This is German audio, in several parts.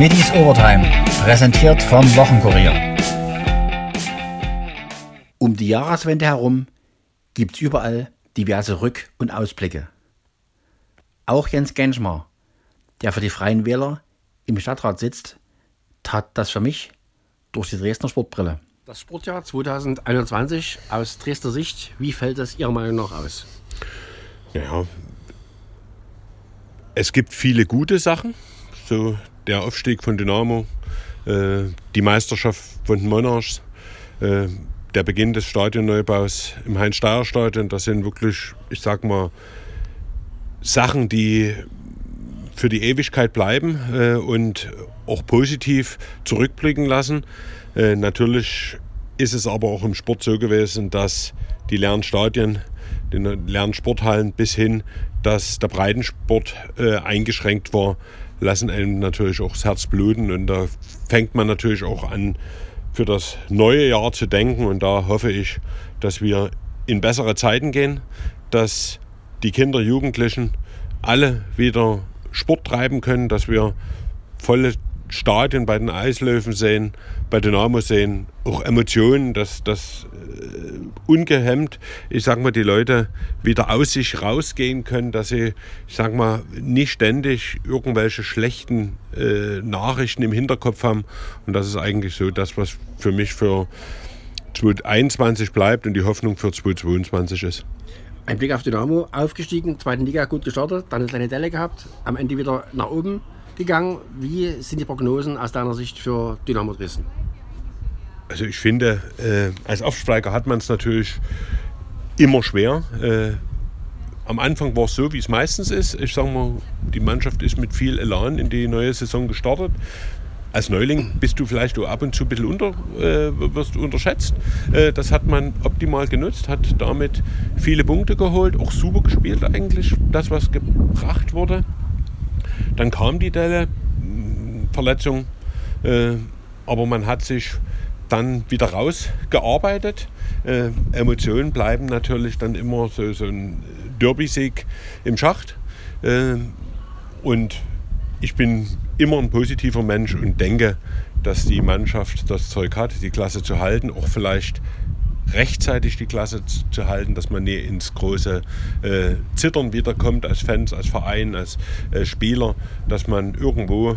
Schmittis Overtime, präsentiert vom Wochenkurier. Um die Jahreswende herum gibt es überall diverse Rück- und Ausblicke. Auch Jens Genschmar, der für die Freien Wähler im Stadtrat sitzt, tat das für mich durch die Dresdner Sportbrille. Das Sportjahr 2021 aus Dresdner Sicht, wie fällt es Ihrer Meinung nach aus? Ja, es gibt viele gute Sachen, so der Aufstieg von Dynamo, äh, die Meisterschaft von den Monarchs, äh, der Beginn des Stadionneubaus im Heinz-Steier-Stadion. Das sind wirklich, ich sag mal, Sachen, die für die Ewigkeit bleiben äh, und auch positiv zurückblicken lassen. Äh, natürlich ist es aber auch im Sport so gewesen, dass die leeren Stadien, die leeren Sporthallen bis hin, dass der Breitensport äh, eingeschränkt war, lassen einem natürlich auch das Herz bluten. Und da fängt man natürlich auch an, für das neue Jahr zu denken. Und da hoffe ich, dass wir in bessere Zeiten gehen, dass die Kinder, Jugendlichen alle wieder Sport treiben können, dass wir volle Stadien bei den Eislöwen sehen, bei Dynamo sehen, auch Emotionen, dass das äh, ungehemmt, ich sag mal, die Leute wieder aus sich rausgehen können, dass sie, ich sag mal, nicht ständig irgendwelche schlechten äh, Nachrichten im Hinterkopf haben. Und das ist eigentlich so das, was für mich für 2021 bleibt und die Hoffnung für 2022 ist. Ein Blick auf Dynamo, aufgestiegen, zweiten Liga gut gestartet, dann eine kleine Delle gehabt, am Ende wieder nach oben gegangen. Wie sind die Prognosen aus deiner Sicht für Dynamo Dresden? Also ich finde, äh, als Aufsteiger hat man es natürlich immer schwer. Äh, am Anfang war es so, wie es meistens ist. Ich sage mal, die Mannschaft ist mit viel Elan in die neue Saison gestartet. Als Neuling bist du vielleicht ab und zu ein bisschen unter, äh, wirst unterschätzt. Äh, das hat man optimal genutzt, hat damit viele Punkte geholt, auch super gespielt eigentlich, das was gebracht wurde. Dann kam die Delle, Verletzung, äh, aber man hat sich dann wieder rausgearbeitet. Äh, Emotionen bleiben natürlich dann immer so, so ein Derby-Sieg im Schacht. Äh, und ich bin immer ein positiver Mensch und denke, dass die Mannschaft das Zeug hat, die Klasse zu halten, auch vielleicht rechtzeitig die Klasse zu halten, dass man nie ins große äh, Zittern wiederkommt als Fans, als Verein, als äh, Spieler, dass man irgendwo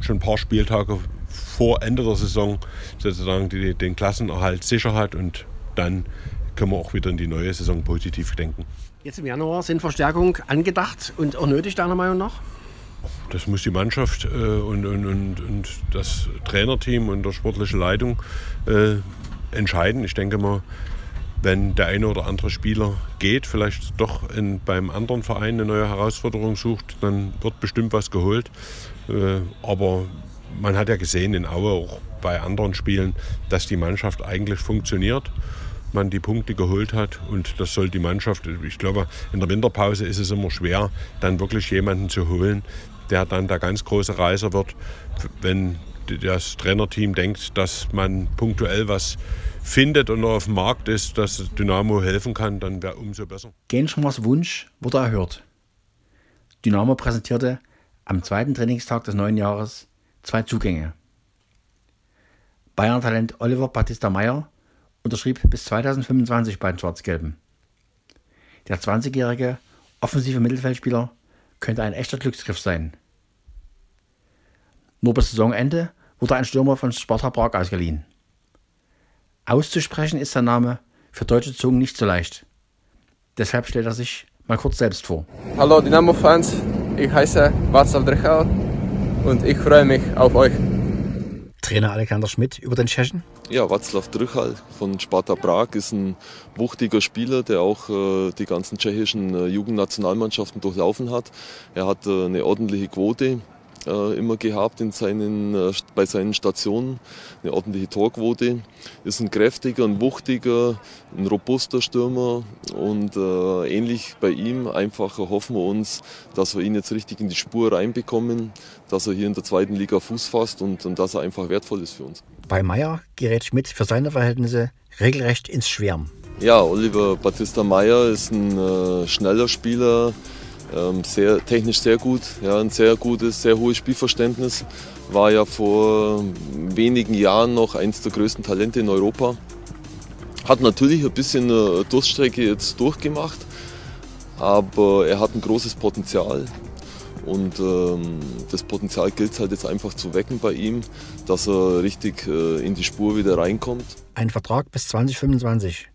schon ein paar Spieltage vor Ende der Saison sozusagen die, den Klassenerhalt sicher hat und dann können wir auch wieder in die neue Saison positiv denken. Jetzt im Januar sind Verstärkungen angedacht und auch nötig, deiner Meinung nach? Das muss die Mannschaft äh, und, und, und, und, das Trainerteam und der sportliche Leitung äh, entscheiden. Ich denke mal, wenn der eine oder andere Spieler geht, vielleicht doch in, beim anderen Verein eine neue Herausforderung sucht, dann wird bestimmt was geholt. Äh, aber man hat ja gesehen in Aue auch bei anderen Spielen, dass die Mannschaft eigentlich funktioniert. Man die Punkte geholt hat und das soll die Mannschaft, ich glaube, in der Winterpause ist es immer schwer, dann wirklich jemanden zu holen, der dann der ganz große Reiser wird, wenn das Trainerteam denkt, dass man punktuell was findet und auf dem Markt ist, dass Dynamo helfen kann, dann wäre umso besser. Genschmars Wunsch wurde erhört. Dynamo präsentierte am zweiten Trainingstag des neuen Jahres zwei Zugänge. Bayern-Talent Oliver Battista Meyer unterschrieb bis 2025 bei den Schwarz-Gelben. Der 20-jährige offensive Mittelfeldspieler könnte ein echter Glücksgriff sein. Nur bis Saisonende wurde ein Stürmer von Sparta Prag ausgeliehen. Auszusprechen ist sein Name für deutsche Zungen nicht so leicht. Deshalb stellt er sich mal kurz selbst vor. Hallo Dynamo-Fans, ich heiße Václav Drechal und ich freue mich auf euch. Trainer Alexander Schmidt über den Tschechen? Ja, Václav Drchal von Sparta Prag ist ein wuchtiger Spieler, der auch äh, die ganzen tschechischen äh, Jugendnationalmannschaften durchlaufen hat. Er hat äh, eine ordentliche Quote äh, immer gehabt in seinen, äh, bei seinen Stationen. Eine ordentliche Torquote. Ist ein kräftiger, ein wuchtiger, ein robuster Stürmer und äh, ähnlich bei ihm einfach hoffen wir uns, dass wir ihn jetzt richtig in die Spur reinbekommen, dass er hier in der zweiten Liga Fuß fasst und, und dass er einfach wertvoll ist für uns. Bei Meier gerät Schmidt für seine Verhältnisse regelrecht ins Schwärmen. Ja, Oliver Battista Meyer ist ein äh, schneller Spieler, sehr, technisch sehr gut, ja, ein sehr gutes, sehr hohes Spielverständnis. War ja vor wenigen Jahren noch eines der größten Talente in Europa. Hat natürlich ein bisschen eine Durststrecke jetzt durchgemacht, aber er hat ein großes Potenzial. Und ähm, das Potenzial gilt es halt jetzt einfach zu wecken bei ihm, dass er richtig äh, in die Spur wieder reinkommt. Ein Vertrag bis 2025.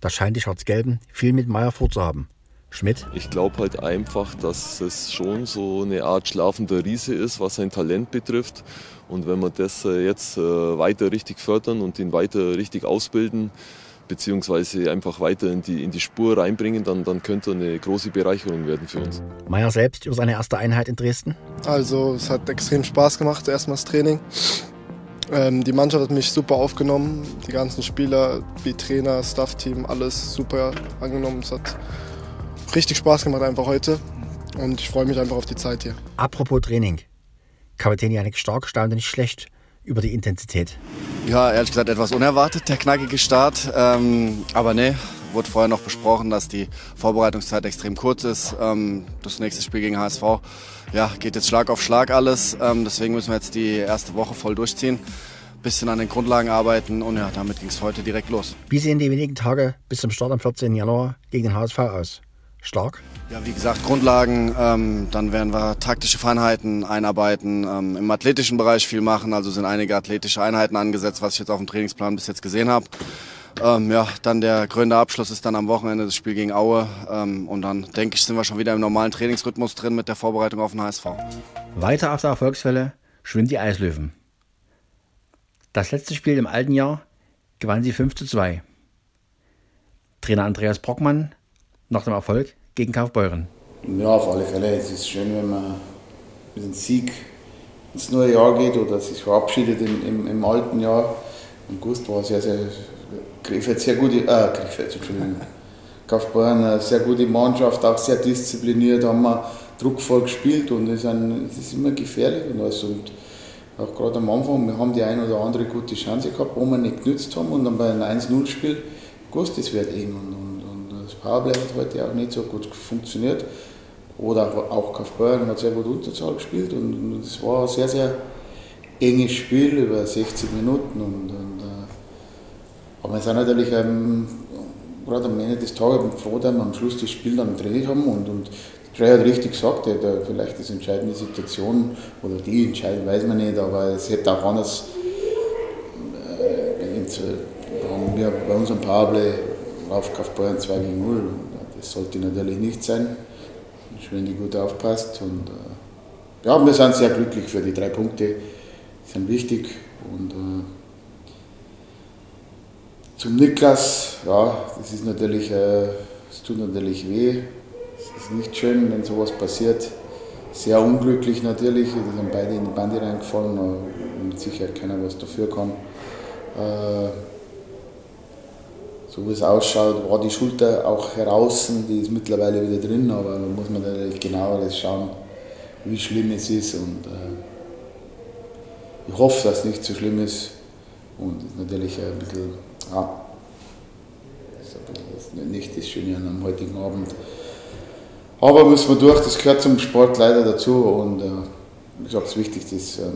Da scheint die Schwarz-Gelben viel mit Meier vorzuhaben. Schmidt? Ich glaube halt einfach, dass es schon so eine Art schlafender Riese ist, was sein Talent betrifft. Und wenn wir das äh, jetzt äh, weiter richtig fördern und ihn weiter richtig ausbilden, beziehungsweise einfach weiter in die, in die Spur reinbringen, dann, dann könnte eine große Bereicherung werden für uns. Meier selbst über seine erste Einheit in Dresden? Also es hat extrem Spaß gemacht, erstmal das Training. Ähm, die Mannschaft hat mich super aufgenommen, die ganzen Spieler, wie Trainer, Staff-Team, alles super angenommen. Es hat richtig Spaß gemacht einfach heute und ich freue mich einfach auf die Zeit hier. Apropos Training. Kapitän Janik Stark staunte nicht schlecht über die Intensität. Ja, ehrlich gesagt etwas unerwartet, der knackige Start. Ähm, aber ne, wurde vorher noch besprochen, dass die Vorbereitungszeit extrem kurz ist. Ähm, das nächste Spiel gegen HSV ja, geht jetzt Schlag auf Schlag alles. Ähm, deswegen müssen wir jetzt die erste Woche voll durchziehen. Bisschen an den Grundlagen arbeiten und ja, damit ging es heute direkt los. Wie sehen die wenigen Tage bis zum Start am 14. Januar gegen den HSV aus? Stark? Ja, wie gesagt, Grundlagen. Ähm, dann werden wir taktische Feinheiten einarbeiten, ähm, im athletischen Bereich viel machen. Also sind einige athletische Einheiten angesetzt, was ich jetzt auf dem Trainingsplan bis jetzt gesehen habe. Ähm, ja, dann der krönende Abschluss ist dann am Wochenende das Spiel gegen Aue. Ähm, und dann denke ich, sind wir schon wieder im normalen Trainingsrhythmus drin mit der Vorbereitung auf den HSV. Weiter auf der Erfolgswelle schwimmen die Eislöwen. Das letzte Spiel im alten Jahr gewann sie 5 zu 2. Trainer Andreas Brockmann nach dem Erfolg gegen Kaufbeuren. Ja, auf alle Fälle. Es ist schön, wenn man mit einem Sieg ins neue Jahr geht oder sich verabschiedet im, im, im alten Jahr. Und Gust war sehr, sehr, Krefeld sehr gute, äh, Krefeld, Entschuldigung. Kaufbeuren eine sehr gute Mannschaft, auch sehr diszipliniert, haben wir druckvoll gespielt und es ist immer gefährlich und alles. Und auch gerade am Anfang, wir haben die eine oder andere gute Chance gehabt, wo wir nicht genützt haben und dann bei einem 1-0-Spiel gewusst, es wird eng. Und, Powerplay hat heute auch nicht so gut funktioniert. Oder auch Kaufbeuren hat sehr gut Unterzahl gespielt und es war ein sehr, sehr enges Spiel über 60 Minuten. Und, und, äh, aber wir sind natürlich ähm, gerade am Ende des Tages froh, dass wir am Schluss das Spiel dann gedreht haben und, und Trey hat richtig gesagt, er hat vielleicht das entscheidende Situation oder die entscheiden, weiß man nicht, aber es hätte auch anders. Äh, haben wir bei unserem Aufgekauft Bayern 2 gegen 0. Das sollte natürlich nicht sein. Die gut aufpasst. Und, äh, ja, wir sind sehr glücklich für die drei Punkte. Die sind wichtig. Und äh, zum Niklas, ja, das ist natürlich, äh, es tut natürlich weh. Es ist nicht schön, wenn sowas passiert. Sehr unglücklich natürlich. Die sind beide in die Bande reingefallen und mit Sicherheit keiner was dafür kann. Äh, so wie es ausschaut, war die Schulter auch heraus, die ist mittlerweile wieder drin, aber da muss man natürlich genauer schauen, wie schlimm es ist. Und äh, ich hoffe, dass es nicht so schlimm ist. Und natürlich ein bisschen, ja, das ist nicht das Schöne am heutigen Abend. Aber müssen wir durch, das gehört zum Sport leider dazu. Und äh, ich glaube, das Wichtigste ist, äh,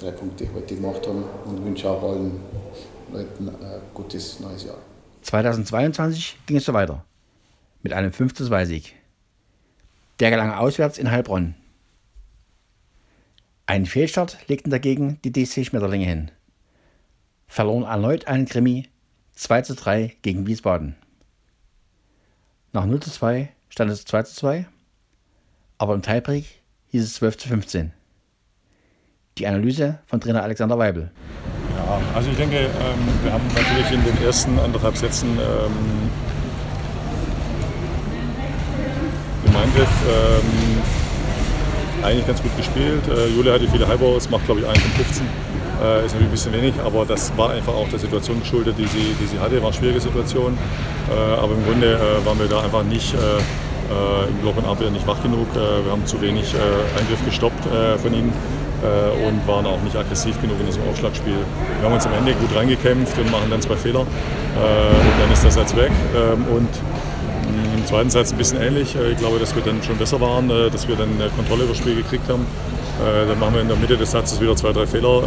drei Punkte heute gemacht haben und wünsche auch allen Leuten ein gutes neues Jahr. 2022 ging es so weiter. Mit einem 5 2 Sieg. Der gelang auswärts in Heilbronn. Einen Fehlstart legten dagegen die DC Schmetterlinge hin. Verloren erneut einen Krimi 2 zu 3 gegen Wiesbaden. Nach 0 zu 2 stand es 2 zu 2, aber im Tiebreak hieß es 12 zu 15. Die Analyse von Trainer Alexander Weibel. Also ich denke, ähm, wir haben natürlich in den ersten anderthalb Sätzen ähm, im Eingriff ähm, eigentlich ganz gut gespielt. Äh, Jule hatte viele Highballs, macht glaube ich 1 von 15. Äh, ist natürlich ein bisschen wenig, aber das war einfach auch der Situation geschuldet, die sie, die sie hatte. War eine schwierige Situation. Äh, aber im Grunde äh, waren wir da einfach nicht äh, äh, im Block und Abwehr nicht wach genug. wir haben zu wenig Eingriff gestoppt von ihnen äh, und waren auch nicht aggressiv genug in diesem Aufschlagspiel. Wir haben uns am Ende gut reingekämpft und machen dann zwei Fehler äh, und dann ist das jetzt weg. Ähm, und Im zweiten Satz ein bisschen ähnlich. Äh, ich glaube, dass wir dann schon besser waren, äh, dass wir dann Kontrolle über das Spiel gekriegt haben. Dann machen wir in der Mitte des Satzes wieder zwei, drei Fehler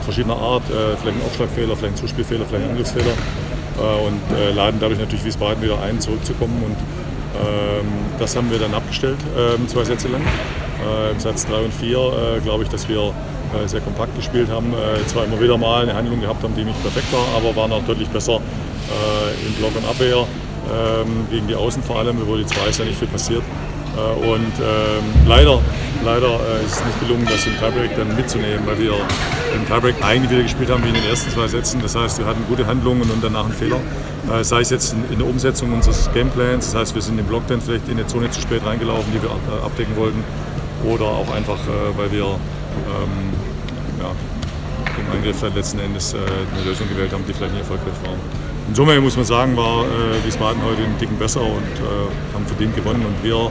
verschiedener Art. Vielleicht ein Aufschlagfehler, vielleicht ein Zuspielfehler, vielleicht ein Angriffsfehler. Und laden dadurch natürlich Wiesbaden wieder ein, zurückzukommen. Und ähm, das haben wir dann abgestellt, ähm, zwei Sätze lang. Im Satz 3 und 4 glaube ich, dass wir sehr kompakt gespielt haben. zwar immer wieder mal eine Handlung gehabt haben, die nicht perfekt war, aber waren auch deutlich besser im Block und Abwehr ähm, gegen die Außen vor allem, wo die zwei ist ja nicht viel passiert. Äh, und ähm, leider, leider äh, ist es nicht gelungen, das im Tiebreak dann mitzunehmen, weil wir im Tiebreak eigentlich wieder gespielt haben wie in den ersten zwei Sätzen. Das heißt, wir hatten gute Handlungen und danach einen Fehler. Äh, sei es jetzt in, in, der Umsetzung unseres Gameplans, das heißt, wir sind im Block dann vielleicht in eine Zone zu spät reingelaufen, die wir äh, abdecken wollten, oder auch einfach, äh, weil wir ähm, ja, im Angriff letzten Endes äh, eine Lösung gewählt haben, die vielleicht nicht erfolgreich war. In Summe muss man sagen, war äh, Wiesbaden heute einen Dicken besser und äh, haben verdient gewonnen. Und wir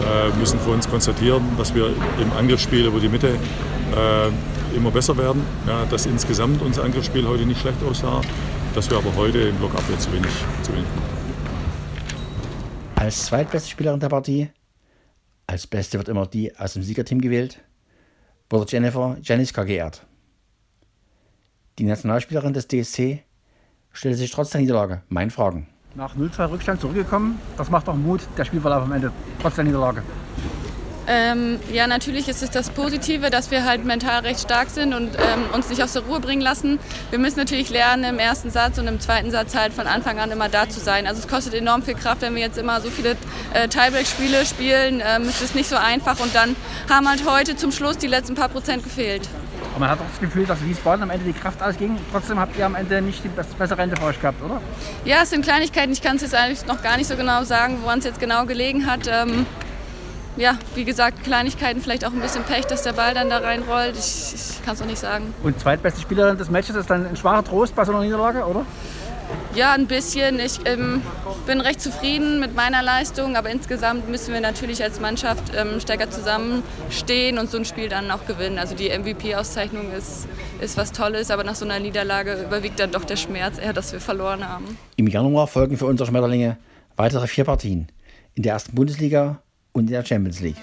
äh, müssen für uns konstatieren, dass wir im Angriffsspiel über die Mitte äh, immer besser werden. Ja, dass insgesamt unser Angriffsspiel heute nicht schlecht aussah, dass wir aber heute im Blockabwehr zu wenig, zu wenig Als zweitbeste Spielerin der Partie, als Beste wird immer die aus dem Siegerteam gewählt, wurde Jennifer Janiska geehrt. Die Nationalspielerin des DSC stellte sich trotz der Niederlage meinen Fragen. Nach 0-2 Rückstand zurückgekommen, das macht auch Mut, der Spielverlauf am Ende, trotz der Niederlage. Ähm, ja, natürlich ist es das Positive, dass wir halt mental recht stark sind und ähm, uns nicht aus der Ruhe bringen lassen. Wir müssen natürlich lernen, im ersten Satz und im zweiten Satz halt von Anfang an immer da zu sein. Also es kostet enorm viel Kraft, wenn wir jetzt immer so viele äh, Tiebreak-Spiele spielen, ähm, ist es nicht so einfach und dann haben halt heute zum Schluss die letzten paar Prozent gefehlt. Und man hat auch das Gefühl, dass Wiesbaden am Ende die Kraft ausging. Trotzdem habt ihr am Ende nicht die bessere Rente für euch gehabt, oder? Ja, es sind Kleinigkeiten. Ich kann es jetzt eigentlich noch gar nicht so genau sagen, woran es jetzt genau gelegen hat. Ähm, ja, wie gesagt, Kleinigkeiten, vielleicht auch ein bisschen Pech, dass der Ball dann da reinrollt. Ich, ich kann es noch nicht sagen. Und zweitbeste Spielerin des Matches ist dann ein schwacher Trost bei so einer Niederlage, oder? Ja, ein bisschen. Ich ähm, bin recht zufrieden mit meiner Leistung, aber insgesamt müssen wir natürlich als Mannschaft ähm, stärker zusammenstehen und so ein Spiel dann auch gewinnen. Also die MVP-Auszeichnung ist, ist was Tolles, aber nach so einer Niederlage überwiegt dann doch der Schmerz eher, dass wir verloren haben. Im Januar folgen für unsere Schmetterlinge weitere vier Partien in der ersten Bundesliga und in der Champions League.